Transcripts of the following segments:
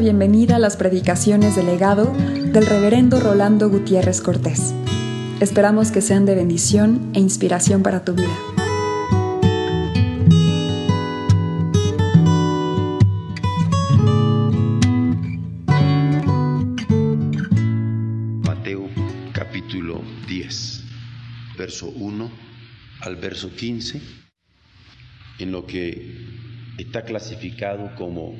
bienvenida a las predicaciones del legado del reverendo Rolando Gutiérrez Cortés. Esperamos que sean de bendición e inspiración para tu vida. Mateo capítulo 10, verso 1 al verso 15, en lo que está clasificado como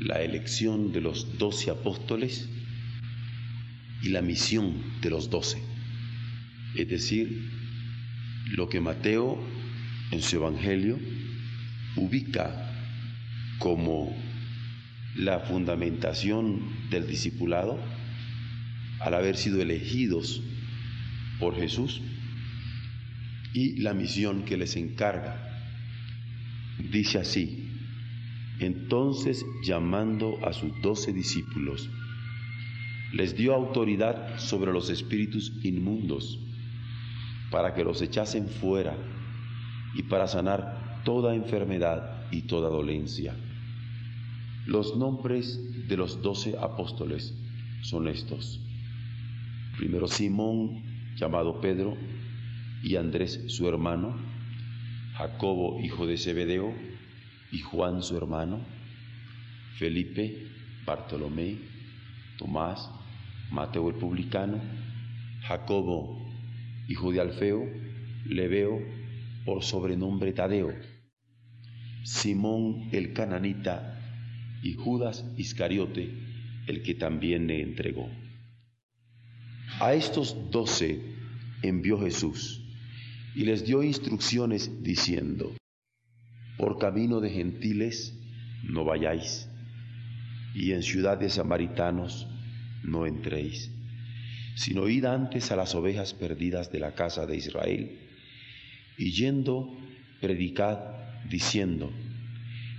la elección de los doce apóstoles y la misión de los doce. Es decir, lo que Mateo en su Evangelio ubica como la fundamentación del discipulado al haber sido elegidos por Jesús y la misión que les encarga. Dice así, entonces llamando a sus doce discípulos, les dio autoridad sobre los espíritus inmundos para que los echasen fuera y para sanar toda enfermedad y toda dolencia. Los nombres de los doce apóstoles son estos. Primero Simón, llamado Pedro, y Andrés su hermano, Jacobo hijo de Zebedeo, y Juan su hermano, Felipe, Bartolomé, Tomás, Mateo el publicano, Jacobo hijo de Alfeo, Leveo, por sobrenombre Tadeo, Simón el cananita y Judas Iscariote, el que también le entregó. A estos doce envió Jesús y les dio instrucciones diciendo, por camino de gentiles no vayáis, y en ciudad de samaritanos no entréis, sino id antes a las ovejas perdidas de la casa de Israel, y yendo, predicad diciendo,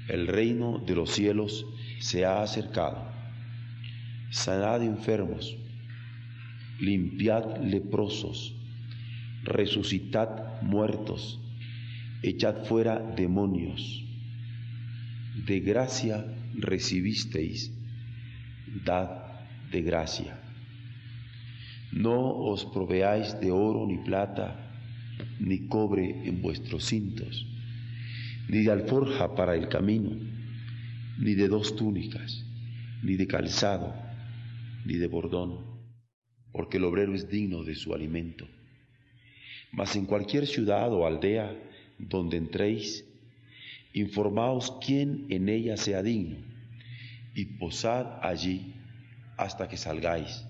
el reino de los cielos se ha acercado, sanad enfermos, limpiad leprosos, resucitad muertos, echad fuera demonios. De gracia recibisteis, dad de gracia. No os proveáis de oro ni plata, ni cobre en vuestros cintos, ni de alforja para el camino, ni de dos túnicas, ni de calzado, ni de bordón, porque el obrero es digno de su alimento. Mas en cualquier ciudad o aldea donde entréis, informaos quién en ella sea digno, y posad allí hasta que salgáis.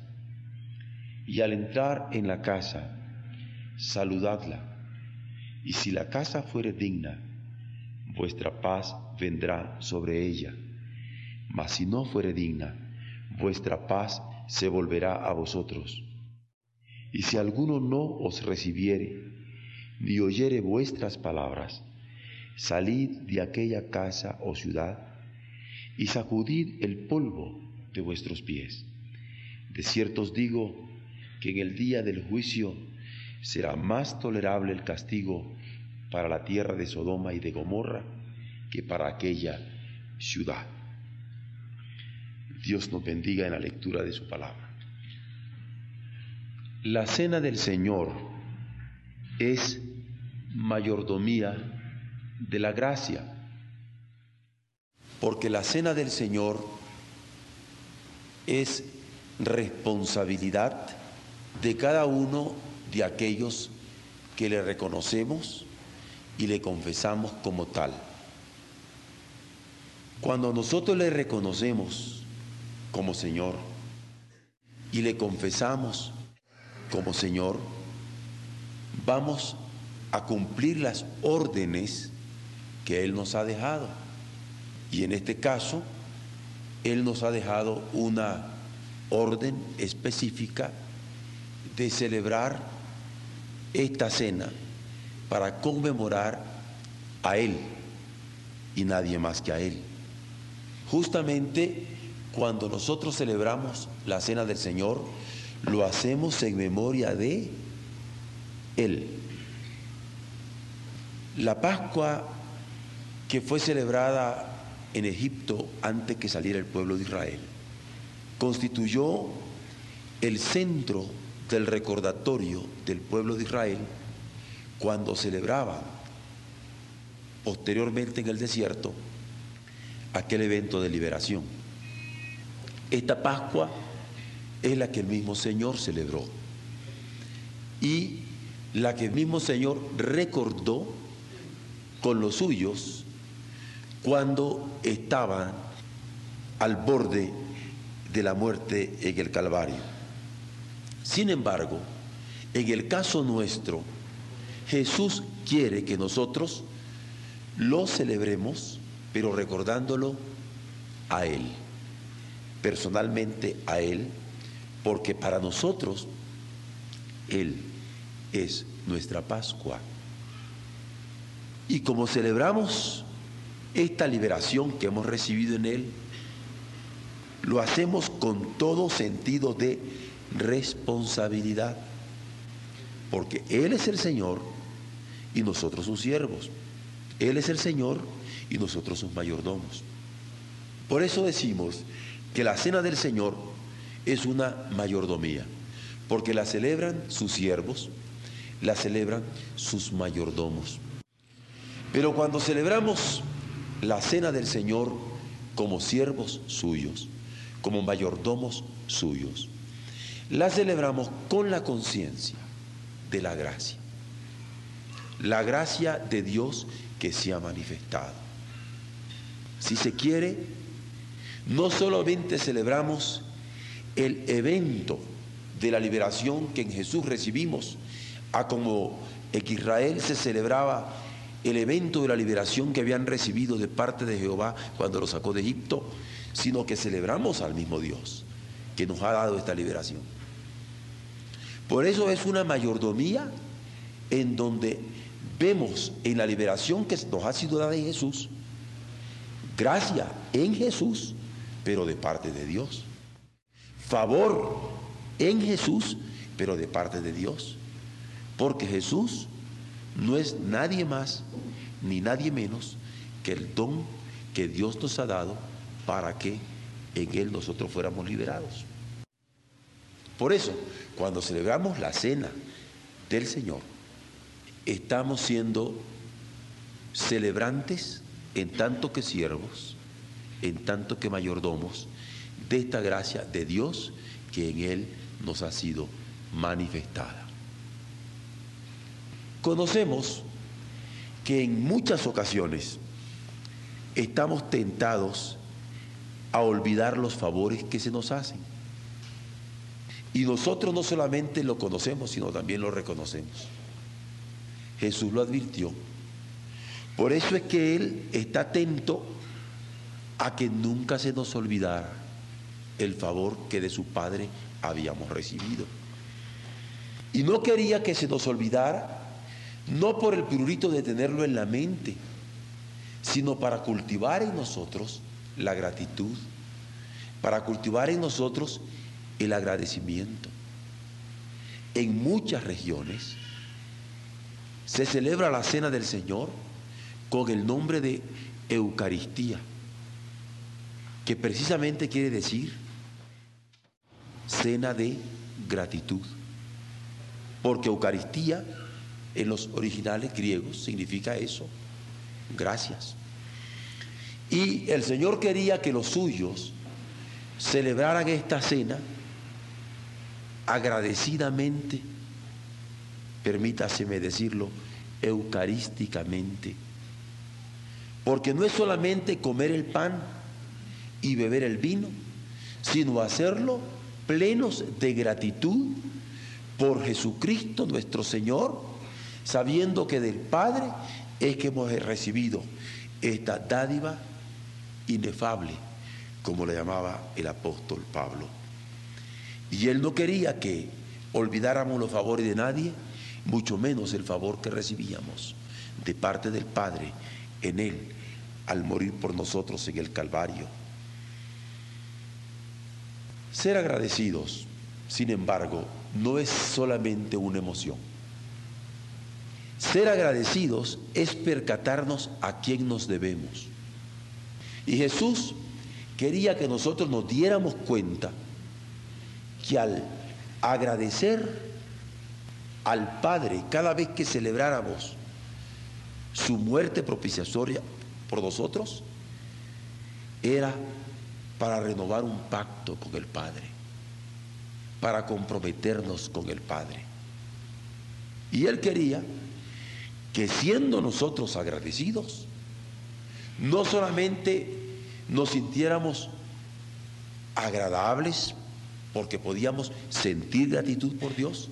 Y al entrar en la casa, saludadla, y si la casa fuere digna, vuestra paz vendrá sobre ella. Mas si no fuere digna, vuestra paz se volverá a vosotros. Y si alguno no os recibiere, ni oyere vuestras palabras, salid de aquella casa o ciudad y sacudid el polvo de vuestros pies. De cierto os digo que en el día del juicio será más tolerable el castigo para la tierra de Sodoma y de Gomorra que para aquella ciudad. Dios nos bendiga en la lectura de su palabra. La cena del Señor es mayordomía de la gracia, porque la cena del Señor es responsabilidad de cada uno de aquellos que le reconocemos y le confesamos como tal. Cuando nosotros le reconocemos como Señor y le confesamos como Señor, vamos a cumplir las órdenes que Él nos ha dejado. Y en este caso, Él nos ha dejado una orden específica de celebrar esta cena para conmemorar a Él y nadie más que a Él. Justamente cuando nosotros celebramos la cena del Señor, lo hacemos en memoria de Él. La Pascua que fue celebrada en Egipto antes que saliera el pueblo de Israel constituyó el centro del recordatorio del pueblo de Israel cuando celebraba posteriormente en el desierto aquel evento de liberación. Esta Pascua es la que el mismo Señor celebró y la que el mismo Señor recordó con los suyos cuando estaban al borde de la muerte en el Calvario. Sin embargo, en el caso nuestro, Jesús quiere que nosotros lo celebremos, pero recordándolo a Él, personalmente a Él, porque para nosotros Él es nuestra Pascua. Y como celebramos esta liberación que hemos recibido en Él, lo hacemos con todo sentido de responsabilidad, porque Él es el Señor y nosotros sus siervos. Él es el Señor y nosotros sus mayordomos. Por eso decimos que la cena del Señor es una mayordomía, porque la celebran sus siervos, la celebran sus mayordomos. Pero cuando celebramos la cena del Señor como siervos suyos, como mayordomos suyos. La celebramos con la conciencia de la gracia. La gracia de Dios que se ha manifestado. Si se quiere, no solamente celebramos el evento de la liberación que en Jesús recibimos, a como en Israel se celebraba el evento de la liberación que habían recibido de parte de Jehová cuando los sacó de Egipto, sino que celebramos al mismo Dios que nos ha dado esta liberación. Por eso es una mayordomía en donde vemos en la liberación que nos ha sido dada en Jesús, gracia en Jesús, pero de parte de Dios. Favor en Jesús, pero de parte de Dios. Porque Jesús no es nadie más ni nadie menos que el don que Dios nos ha dado para que en Él nosotros fuéramos liberados. Por eso, cuando celebramos la cena del Señor, estamos siendo celebrantes en tanto que siervos, en tanto que mayordomos de esta gracia de Dios que en Él nos ha sido manifestada. Conocemos que en muchas ocasiones estamos tentados a olvidar los favores que se nos hacen. Y nosotros no solamente lo conocemos, sino también lo reconocemos. Jesús lo advirtió. Por eso es que Él está atento a que nunca se nos olvidara el favor que de su Padre habíamos recibido. Y no quería que se nos olvidara, no por el prurito de tenerlo en la mente, sino para cultivar en nosotros la gratitud, para cultivar en nosotros el agradecimiento. En muchas regiones se celebra la cena del Señor con el nombre de Eucaristía, que precisamente quiere decir cena de gratitud, porque Eucaristía en los originales griegos significa eso, gracias. Y el Señor quería que los suyos celebraran esta cena agradecidamente, permítaseme decirlo, eucarísticamente. Porque no es solamente comer el pan y beber el vino, sino hacerlo plenos de gratitud por Jesucristo nuestro Señor, sabiendo que del Padre es que hemos recibido esta dádiva inefable, como le llamaba el apóstol Pablo. Y él no quería que olvidáramos los favores de nadie, mucho menos el favor que recibíamos de parte del Padre en él al morir por nosotros en el Calvario. Ser agradecidos, sin embargo, no es solamente una emoción. Ser agradecidos es percatarnos a quién nos debemos y Jesús quería que nosotros nos diéramos cuenta que al agradecer al Padre cada vez que celebráramos su muerte propiciatoria por nosotros, era para renovar un pacto con el Padre, para comprometernos con el Padre. Y Él quería que siendo nosotros agradecidos, no solamente nos sintiéramos agradables porque podíamos sentir gratitud por Dios,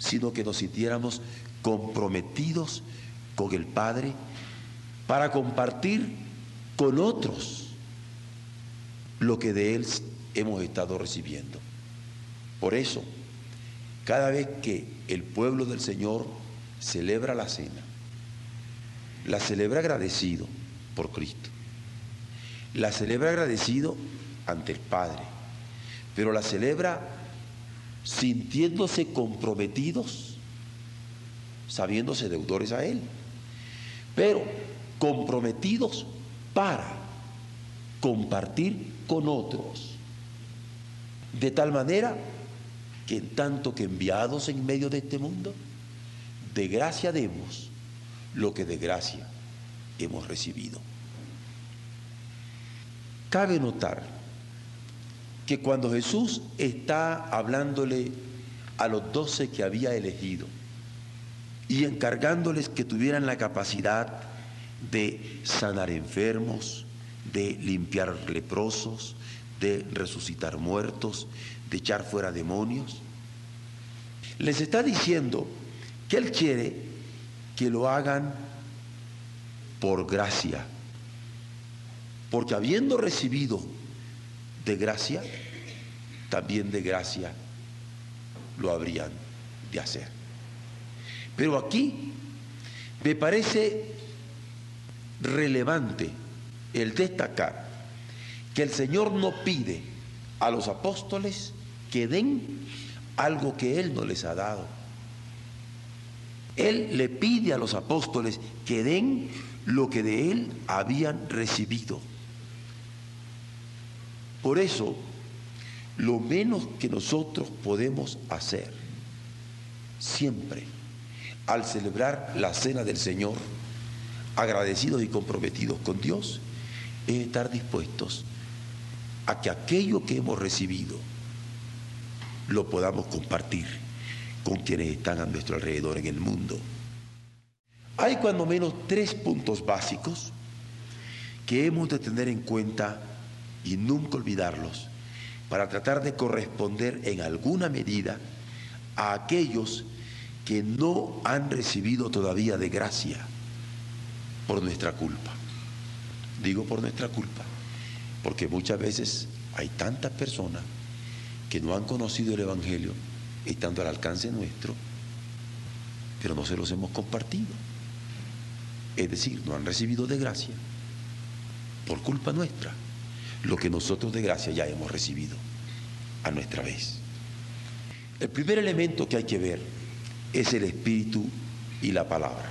sino que nos sintiéramos comprometidos con el Padre para compartir con otros lo que de Él hemos estado recibiendo. Por eso, cada vez que el pueblo del Señor celebra la cena, la celebra agradecido por Cristo, la celebra agradecido ante el Padre, pero la celebra sintiéndose comprometidos, sabiéndose deudores a Él, pero comprometidos para compartir con otros, de tal manera que en tanto que enviados en medio de este mundo, de gracia demos lo que de gracia hemos recibido. Cabe notar que cuando Jesús está hablándole a los doce que había elegido y encargándoles que tuvieran la capacidad de sanar enfermos, de limpiar leprosos, de resucitar muertos, de echar fuera demonios, les está diciendo que Él quiere que lo hagan por gracia porque habiendo recibido de gracia, también de gracia lo habrían de hacer. Pero aquí me parece relevante el destacar que el Señor no pide a los apóstoles que den algo que Él no les ha dado. Él le pide a los apóstoles que den lo que de Él habían recibido. Por eso, lo menos que nosotros podemos hacer siempre al celebrar la cena del Señor, agradecidos y comprometidos con Dios, es estar dispuestos a que aquello que hemos recibido lo podamos compartir con quienes están a nuestro alrededor en el mundo. Hay cuando menos tres puntos básicos que hemos de tener en cuenta y nunca olvidarlos para tratar de corresponder en alguna medida a aquellos que no han recibido todavía de gracia por nuestra culpa. Digo por nuestra culpa, porque muchas veces hay tantas personas que no han conocido el Evangelio estando al alcance nuestro, pero no se los hemos compartido. Es decir, no han recibido de gracia por culpa nuestra lo que nosotros de gracia ya hemos recibido a nuestra vez. El primer elemento que hay que ver es el Espíritu y la palabra,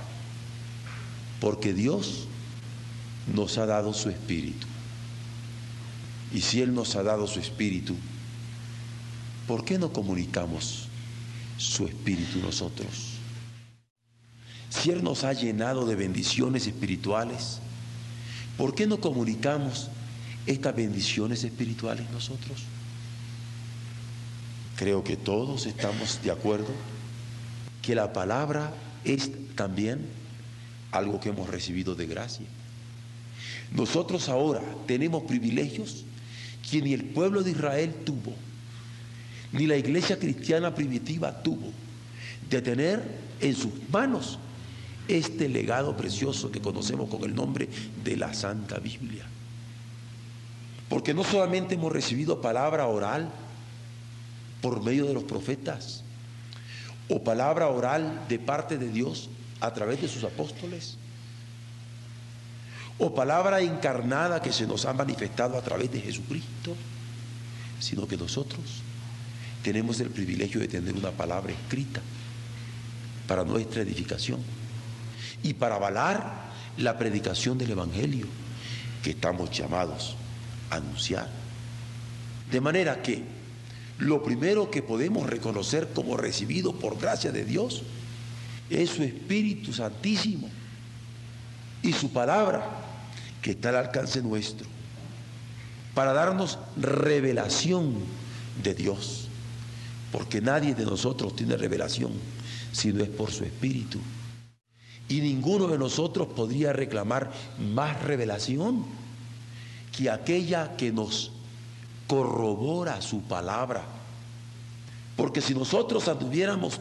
porque Dios nos ha dado su Espíritu. Y si Él nos ha dado su Espíritu, ¿por qué no comunicamos su Espíritu nosotros? Si Él nos ha llenado de bendiciones espirituales, ¿por qué no comunicamos estas bendiciones espirituales nosotros? Creo que todos estamos de acuerdo que la palabra es también algo que hemos recibido de gracia. Nosotros ahora tenemos privilegios que ni el pueblo de Israel tuvo, ni la iglesia cristiana primitiva tuvo, de tener en sus manos este legado precioso que conocemos con el nombre de la Santa Biblia. Porque no solamente hemos recibido palabra oral por medio de los profetas, o palabra oral de parte de Dios a través de sus apóstoles, o palabra encarnada que se nos ha manifestado a través de Jesucristo, sino que nosotros tenemos el privilegio de tener una palabra escrita para nuestra edificación y para avalar la predicación del Evangelio que estamos llamados anunciar. De manera que lo primero que podemos reconocer como recibido por gracia de Dios es su Espíritu Santísimo y su palabra que está al alcance nuestro para darnos revelación de Dios. Porque nadie de nosotros tiene revelación si no es por su Espíritu. Y ninguno de nosotros podría reclamar más revelación que aquella que nos corrobora su palabra. Porque si nosotros anduviéramos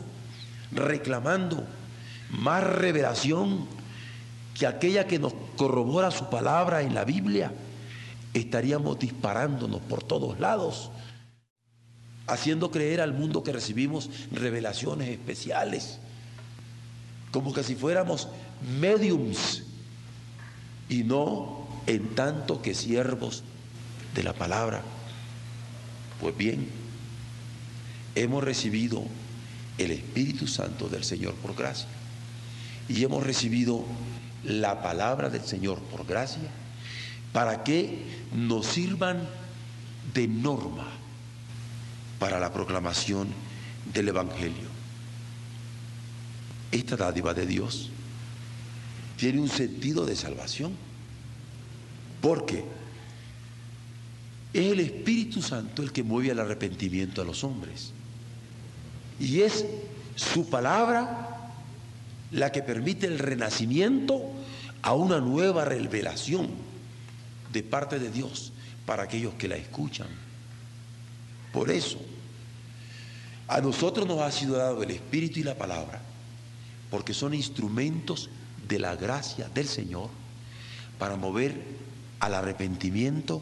reclamando más revelación que aquella que nos corrobora su palabra en la Biblia, estaríamos disparándonos por todos lados, haciendo creer al mundo que recibimos revelaciones especiales, como que si fuéramos mediums y no en tanto que siervos de la palabra. Pues bien, hemos recibido el Espíritu Santo del Señor por gracia y hemos recibido la palabra del Señor por gracia para que nos sirvan de norma para la proclamación del Evangelio. Esta dádiva de Dios tiene un sentido de salvación, porque es el Espíritu Santo el que mueve al arrepentimiento a los hombres. Y es su palabra la que permite el renacimiento a una nueva revelación de parte de Dios para aquellos que la escuchan. Por eso, a nosotros nos ha sido dado el Espíritu y la palabra, porque son instrumentos de la gracia del Señor para mover al arrepentimiento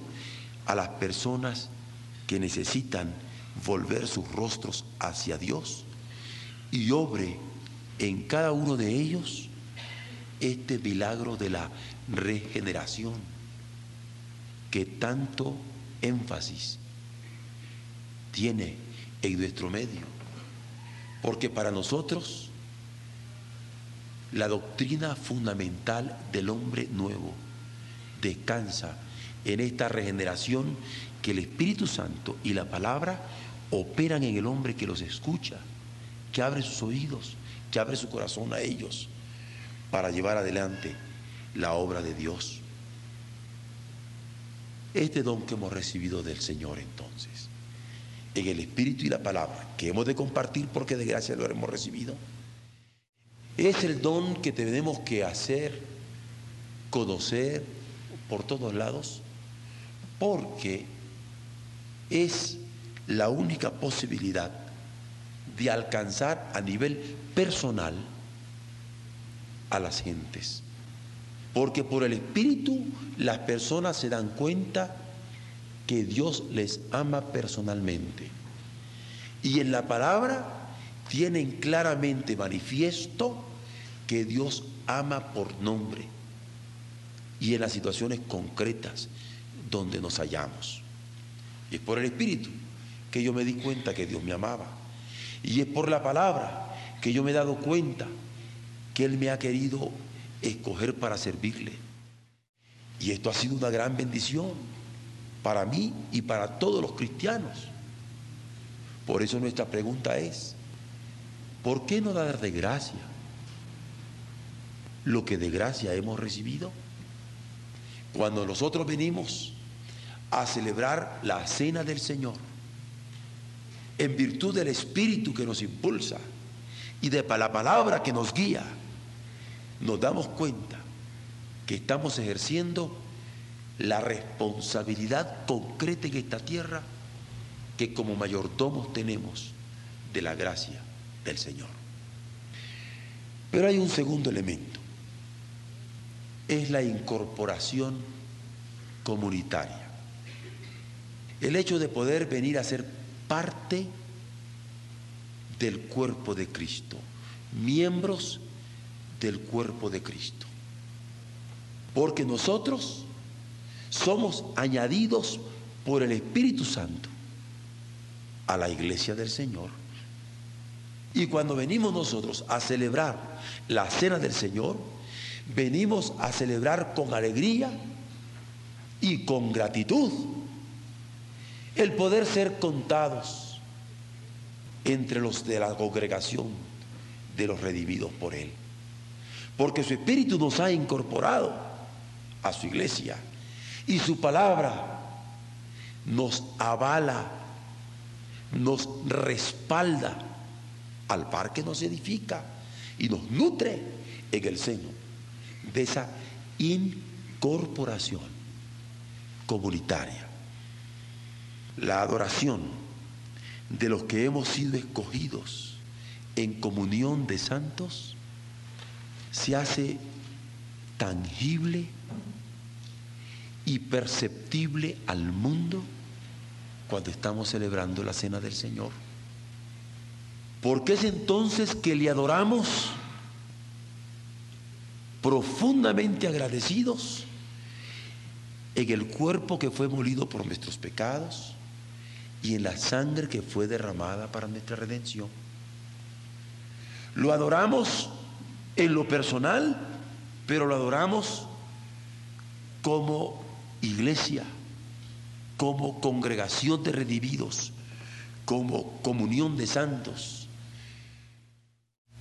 a las personas que necesitan volver sus rostros hacia Dios y obre en cada uno de ellos este milagro de la regeneración que tanto énfasis tiene en nuestro medio. Porque para nosotros la doctrina fundamental del hombre nuevo descansa en esta regeneración que el Espíritu Santo y la palabra operan en el hombre que los escucha, que abre sus oídos, que abre su corazón a ellos para llevar adelante la obra de Dios este don que hemos recibido del Señor entonces, en el Espíritu y la palabra, que hemos de compartir porque de gracia lo hemos recibido, es el don que tenemos que hacer, conocer por todos lados, porque es la única posibilidad de alcanzar a nivel personal a las gentes. Porque por el Espíritu las personas se dan cuenta que Dios les ama personalmente. Y en la palabra tienen claramente manifiesto que Dios ama por nombre. Y en las situaciones concretas donde nos hallamos. Y es por el Espíritu que yo me di cuenta que Dios me amaba. Y es por la palabra que yo me he dado cuenta que Él me ha querido escoger para servirle. Y esto ha sido una gran bendición para mí y para todos los cristianos. Por eso nuestra pregunta es, ¿por qué no dar de gracia lo que de gracia hemos recibido? Cuando nosotros venimos a celebrar la cena del Señor, en virtud del Espíritu que nos impulsa y de la palabra que nos guía, nos damos cuenta que estamos ejerciendo la responsabilidad concreta en esta tierra que como mayordomos tenemos de la gracia del Señor. Pero hay un segundo elemento, es la incorporación comunitaria. El hecho de poder venir a ser parte del cuerpo de Cristo, miembros del cuerpo de Cristo. Porque nosotros somos añadidos por el Espíritu Santo a la iglesia del Señor. Y cuando venimos nosotros a celebrar la cena del Señor, venimos a celebrar con alegría y con gratitud el poder ser contados entre los de la congregación de los redimidos por Él. Porque su Espíritu nos ha incorporado a su iglesia y su palabra nos avala, nos respalda al par que nos edifica y nos nutre en el seno de esa incorporación comunitaria. La adoración de los que hemos sido escogidos en comunión de santos se hace tangible y perceptible al mundo cuando estamos celebrando la cena del Señor. Porque es entonces que le adoramos profundamente agradecidos en el cuerpo que fue molido por nuestros pecados y en la sangre que fue derramada para nuestra redención. Lo adoramos en lo personal, pero lo adoramos como iglesia, como congregación de redimidos, como comunión de santos.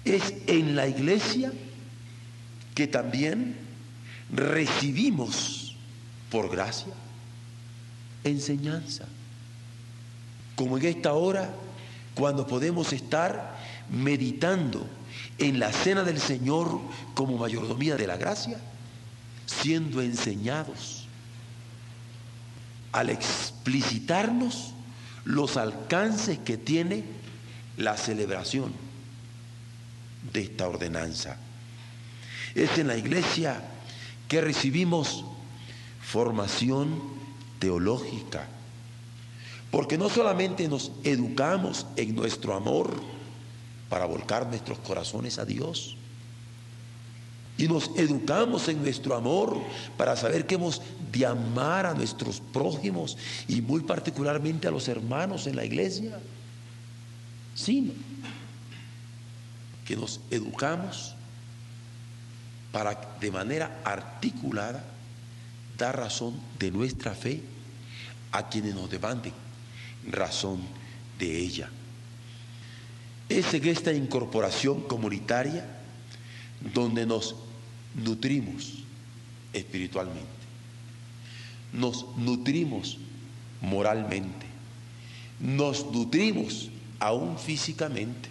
Es en la iglesia que también recibimos por gracia enseñanza. Como en esta hora, cuando podemos estar meditando en la cena del Señor como mayordomía de la gracia, siendo enseñados al explicitarnos los alcances que tiene la celebración de esta ordenanza. Es en la iglesia que recibimos formación teológica, porque no solamente nos educamos en nuestro amor para volcar nuestros corazones a Dios, y nos educamos en nuestro amor para saber que hemos de amar a nuestros prójimos y muy particularmente a los hermanos en la iglesia, sino que nos educamos para de manera articulada dar razón de nuestra fe a quienes nos demanden razón de ella. Es en esta incorporación comunitaria donde nos nutrimos espiritualmente, nos nutrimos moralmente, nos nutrimos aún físicamente.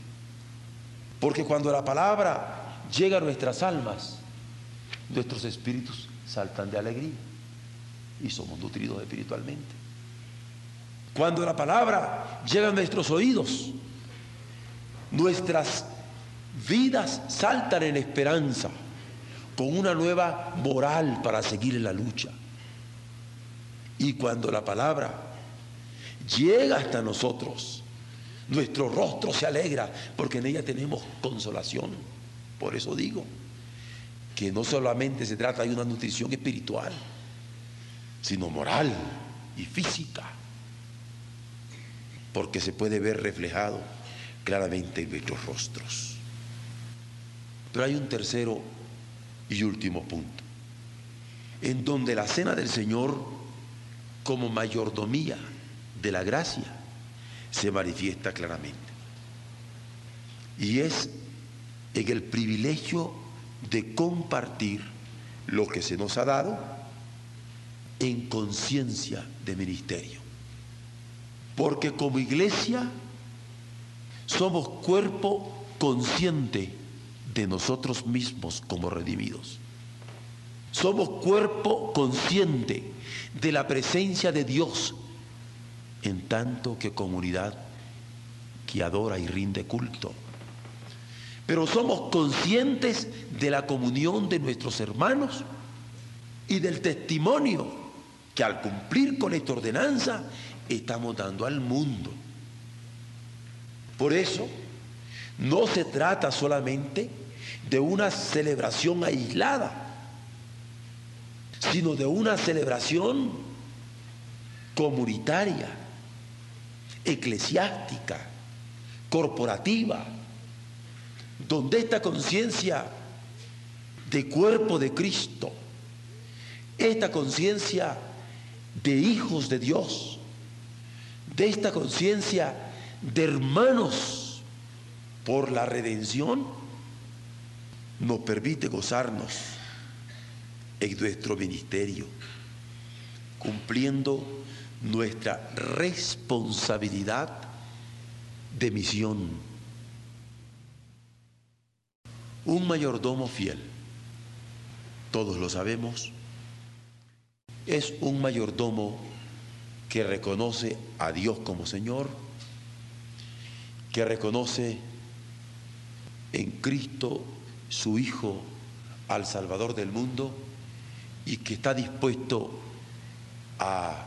Porque cuando la palabra llega a nuestras almas, nuestros espíritus saltan de alegría y somos nutridos espiritualmente. Cuando la palabra llega a nuestros oídos, nuestras vidas saltan en esperanza con una nueva moral para seguir en la lucha. Y cuando la palabra llega hasta nosotros, nuestro rostro se alegra porque en ella tenemos consolación. Por eso digo que no solamente se trata de una nutrición espiritual, sino moral y física, porque se puede ver reflejado claramente en nuestros rostros. Pero hay un tercero y último punto, en donde la cena del Señor como mayordomía de la gracia se manifiesta claramente. Y es en el privilegio de compartir lo que se nos ha dado en conciencia de ministerio. Porque como iglesia somos cuerpo consciente de nosotros mismos como redimidos. Somos cuerpo consciente de la presencia de Dios en tanto que comunidad que adora y rinde culto. Pero somos conscientes de la comunión de nuestros hermanos y del testimonio que al cumplir con esta ordenanza estamos dando al mundo. Por eso, no se trata solamente de una celebración aislada, sino de una celebración comunitaria, eclesiástica, corporativa, donde esta conciencia de cuerpo de Cristo, esta conciencia de hijos de Dios, de esta conciencia de hermanos por la redención, nos permite gozarnos en nuestro ministerio, cumpliendo nuestra responsabilidad de misión. Un mayordomo fiel, todos lo sabemos, es un mayordomo que reconoce a Dios como Señor, que reconoce en Cristo su Hijo al Salvador del mundo y que está dispuesto a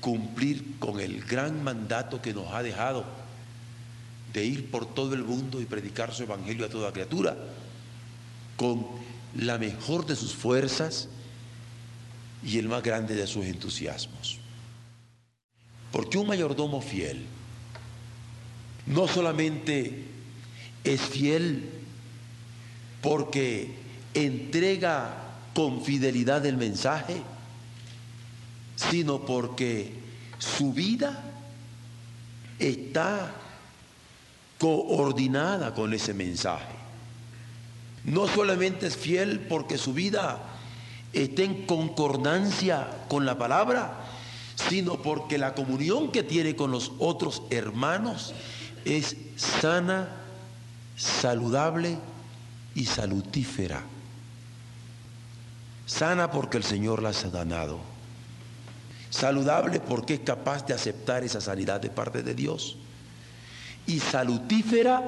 cumplir con el gran mandato que nos ha dejado de ir por todo el mundo y predicar su evangelio a toda criatura, con la mejor de sus fuerzas y el más grande de sus entusiasmos. Porque un mayordomo fiel no solamente es fiel porque entrega con fidelidad el mensaje, sino porque su vida está coordinada con ese mensaje. No solamente es fiel porque su vida está en concordancia con la palabra, sino porque la comunión que tiene con los otros hermanos es sana, saludable y salutífera. Sana porque el Señor la ha sanado. Saludable porque es capaz de aceptar esa sanidad de parte de Dios. Y salutífera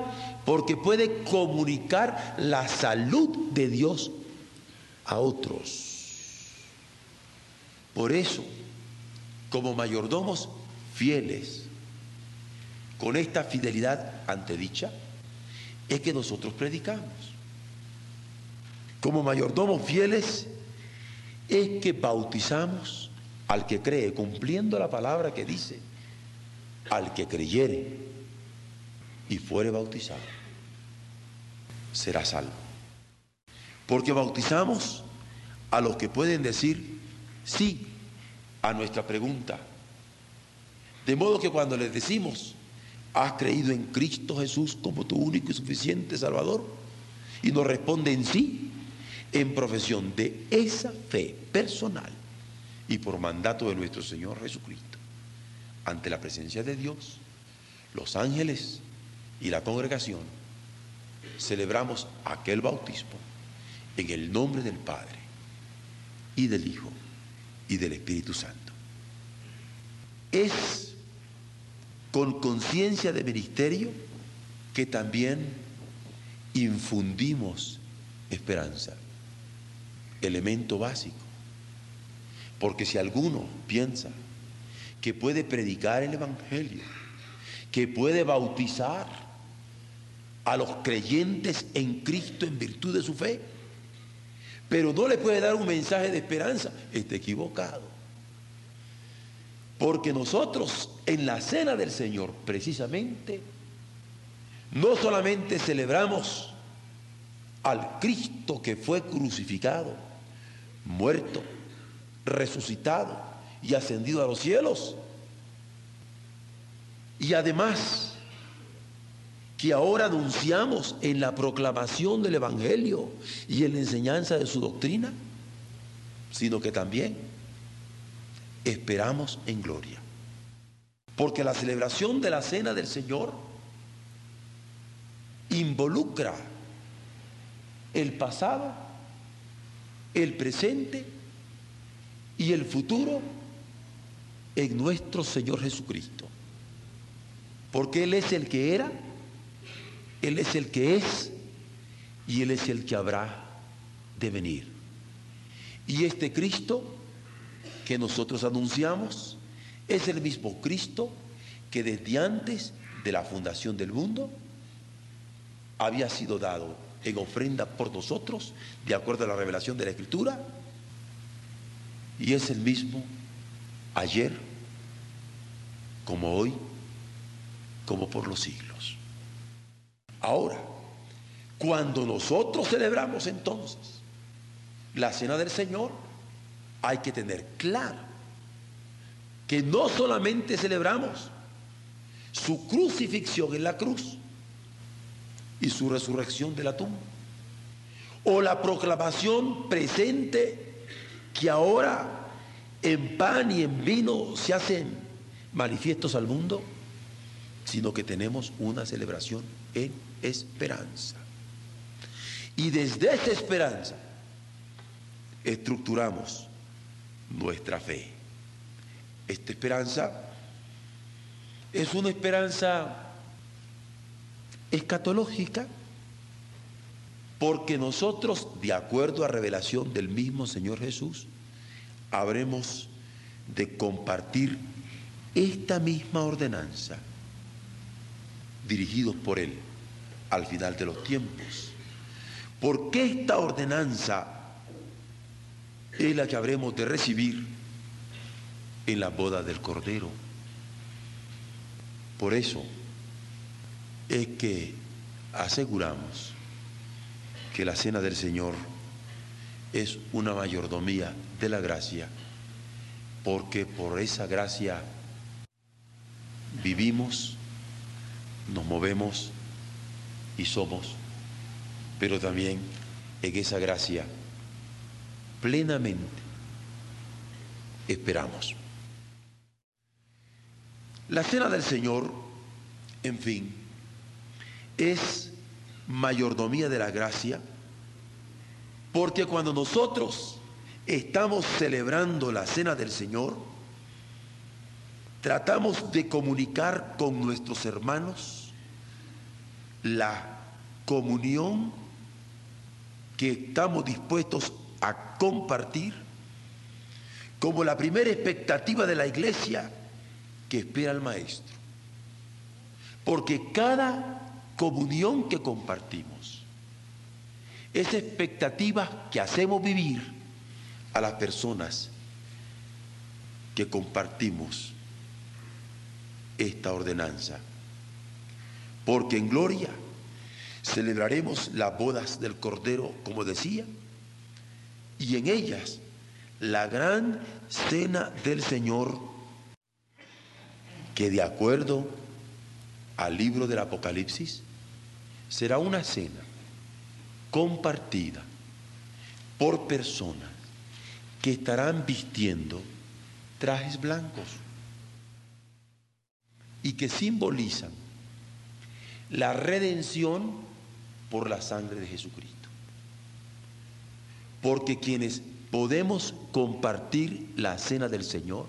porque puede comunicar la salud de Dios a otros. Por eso, como mayordomos fieles, con esta fidelidad antedicha, es que nosotros predicamos. Como mayordomos fieles, es que bautizamos al que cree, cumpliendo la palabra que dice, al que creyere y fuere bautizado, será salvo. Porque bautizamos a los que pueden decir sí a nuestra pregunta. De modo que cuando les decimos, has creído en Cristo Jesús como tu único y suficiente Salvador, y nos responden sí, en profesión de esa fe personal y por mandato de nuestro Señor Jesucristo, ante la presencia de Dios, los ángeles y la congregación, celebramos aquel bautismo en el nombre del Padre y del Hijo y del Espíritu Santo. Es con conciencia de ministerio que también infundimos esperanza, elemento básico. Porque si alguno piensa que puede predicar el Evangelio, que puede bautizar a los creyentes en Cristo en virtud de su fe, pero no le puede dar un mensaje de esperanza, está equivocado. Porque nosotros en la cena del Señor, precisamente, no solamente celebramos al Cristo que fue crucificado, muerto, resucitado y ascendido a los cielos, y además que ahora anunciamos en la proclamación del Evangelio y en la enseñanza de su doctrina, sino que también esperamos en gloria. Porque la celebración de la cena del Señor involucra el pasado, el presente y el futuro en nuestro Señor Jesucristo. Porque Él es el que era, Él es el que es y Él es el que habrá de venir. Y este Cristo que nosotros anunciamos es el mismo Cristo que desde antes de la fundación del mundo había sido dado en ofrenda por nosotros, de acuerdo a la revelación de la Escritura, y es el mismo ayer, como hoy, como por los siglos. Ahora, cuando nosotros celebramos entonces la cena del Señor, hay que tener claro que no solamente celebramos su crucifixión en la cruz, y su resurrección de la tumba. O la proclamación presente que ahora en pan y en vino se hacen manifiestos al mundo, sino que tenemos una celebración en esperanza. Y desde esa esperanza estructuramos nuestra fe. Esta esperanza es una esperanza escatológica porque nosotros, de acuerdo a revelación del mismo Señor Jesús, habremos de compartir esta misma ordenanza dirigidos por Él al final de los tiempos. Porque esta ordenanza es la que habremos de recibir en la boda del Cordero. Por eso es que aseguramos que la cena del Señor es una mayordomía de la gracia, porque por esa gracia vivimos, nos movemos y somos, pero también en esa gracia plenamente esperamos. La cena del Señor, en fin, es mayordomía de la gracia, porque cuando nosotros estamos celebrando la cena del Señor, tratamos de comunicar con nuestros hermanos la comunión que estamos dispuestos a compartir como la primera expectativa de la iglesia que espera al Maestro. Porque cada comunión que compartimos, esa expectativa que hacemos vivir a las personas que compartimos esta ordenanza. Porque en gloria celebraremos las bodas del Cordero, como decía, y en ellas la gran cena del Señor, que de acuerdo al libro del Apocalipsis, será una cena compartida por personas que estarán vistiendo trajes blancos y que simbolizan la redención por la sangre de Jesucristo. Porque quienes podemos compartir la cena del Señor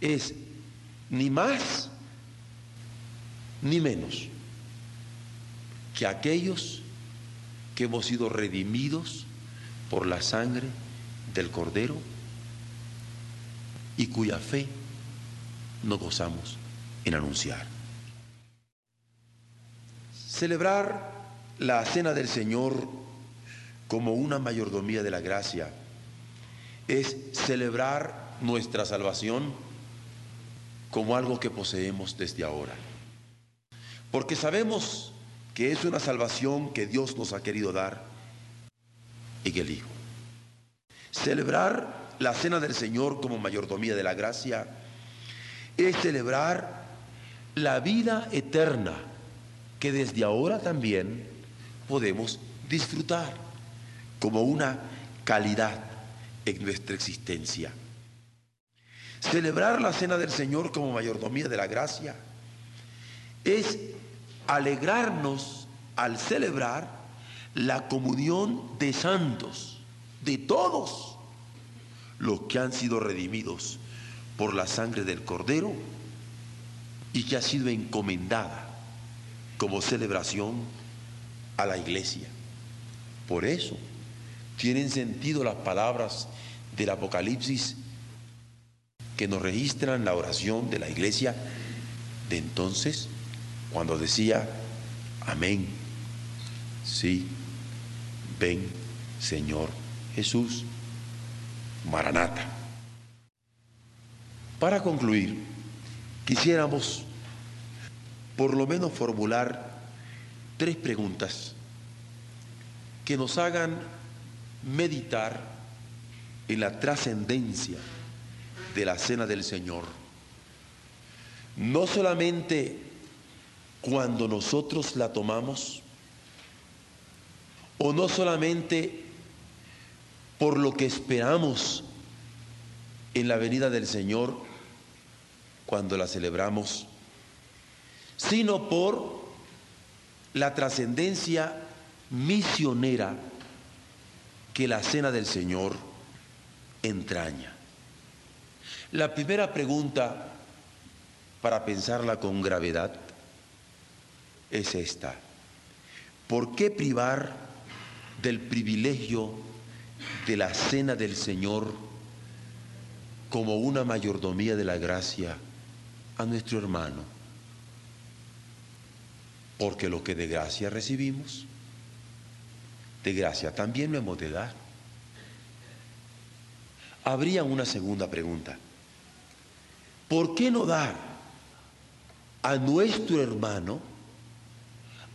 es ni más ni menos que aquellos que hemos sido redimidos por la sangre del Cordero y cuya fe nos gozamos en anunciar. Celebrar la cena del Señor como una mayordomía de la gracia es celebrar nuestra salvación como algo que poseemos desde ahora. Porque sabemos que es una salvación que Dios nos ha querido dar en el Hijo. Celebrar la cena del Señor como mayordomía de la gracia es celebrar la vida eterna que desde ahora también podemos disfrutar como una calidad en nuestra existencia. Celebrar la cena del Señor como mayordomía de la gracia es alegrarnos al celebrar la comunión de santos, de todos los que han sido redimidos por la sangre del Cordero y que ha sido encomendada como celebración a la iglesia. Por eso tienen sentido las palabras del Apocalipsis que nos registran la oración de la iglesia de entonces cuando decía, amén, sí, ven Señor Jesús, Maranata. Para concluir, quisiéramos por lo menos formular tres preguntas que nos hagan meditar en la trascendencia de la cena del Señor. No solamente cuando nosotros la tomamos, o no solamente por lo que esperamos en la venida del Señor cuando la celebramos, sino por la trascendencia misionera que la cena del Señor entraña. La primera pregunta, para pensarla con gravedad, es esta. ¿Por qué privar del privilegio de la cena del Señor como una mayordomía de la gracia a nuestro hermano? Porque lo que de gracia recibimos, de gracia también lo hemos de dar. Habría una segunda pregunta. ¿Por qué no dar a nuestro hermano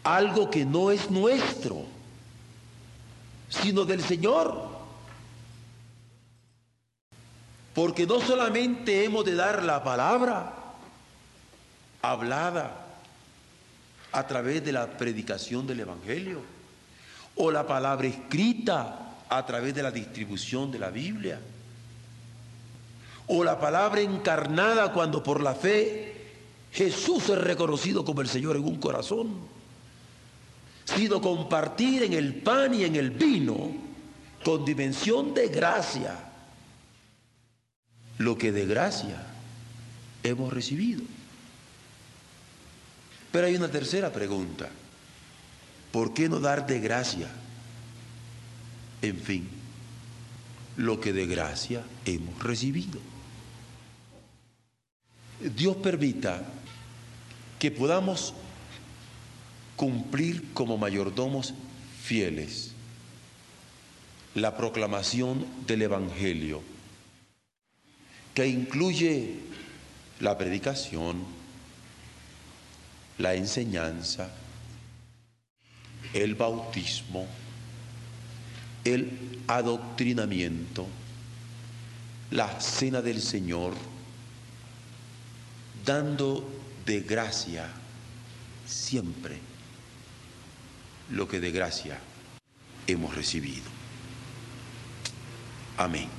algo que no es nuestro, sino del Señor? Porque no solamente hemos de dar la palabra hablada a través de la predicación del Evangelio, o la palabra escrita a través de la distribución de la Biblia, o la palabra encarnada cuando por la fe Jesús es reconocido como el Señor en un corazón, sino compartir en el pan y en el vino con dimensión de gracia lo que de gracia hemos recibido. Pero hay una tercera pregunta. ¿Por qué no dar de gracia? En fin, lo que de gracia hemos recibido. Dios permita que podamos cumplir como mayordomos fieles la proclamación del Evangelio, que incluye la predicación, la enseñanza, el bautismo, el adoctrinamiento, la cena del Señor, dando de gracia siempre lo que de gracia hemos recibido. Amén.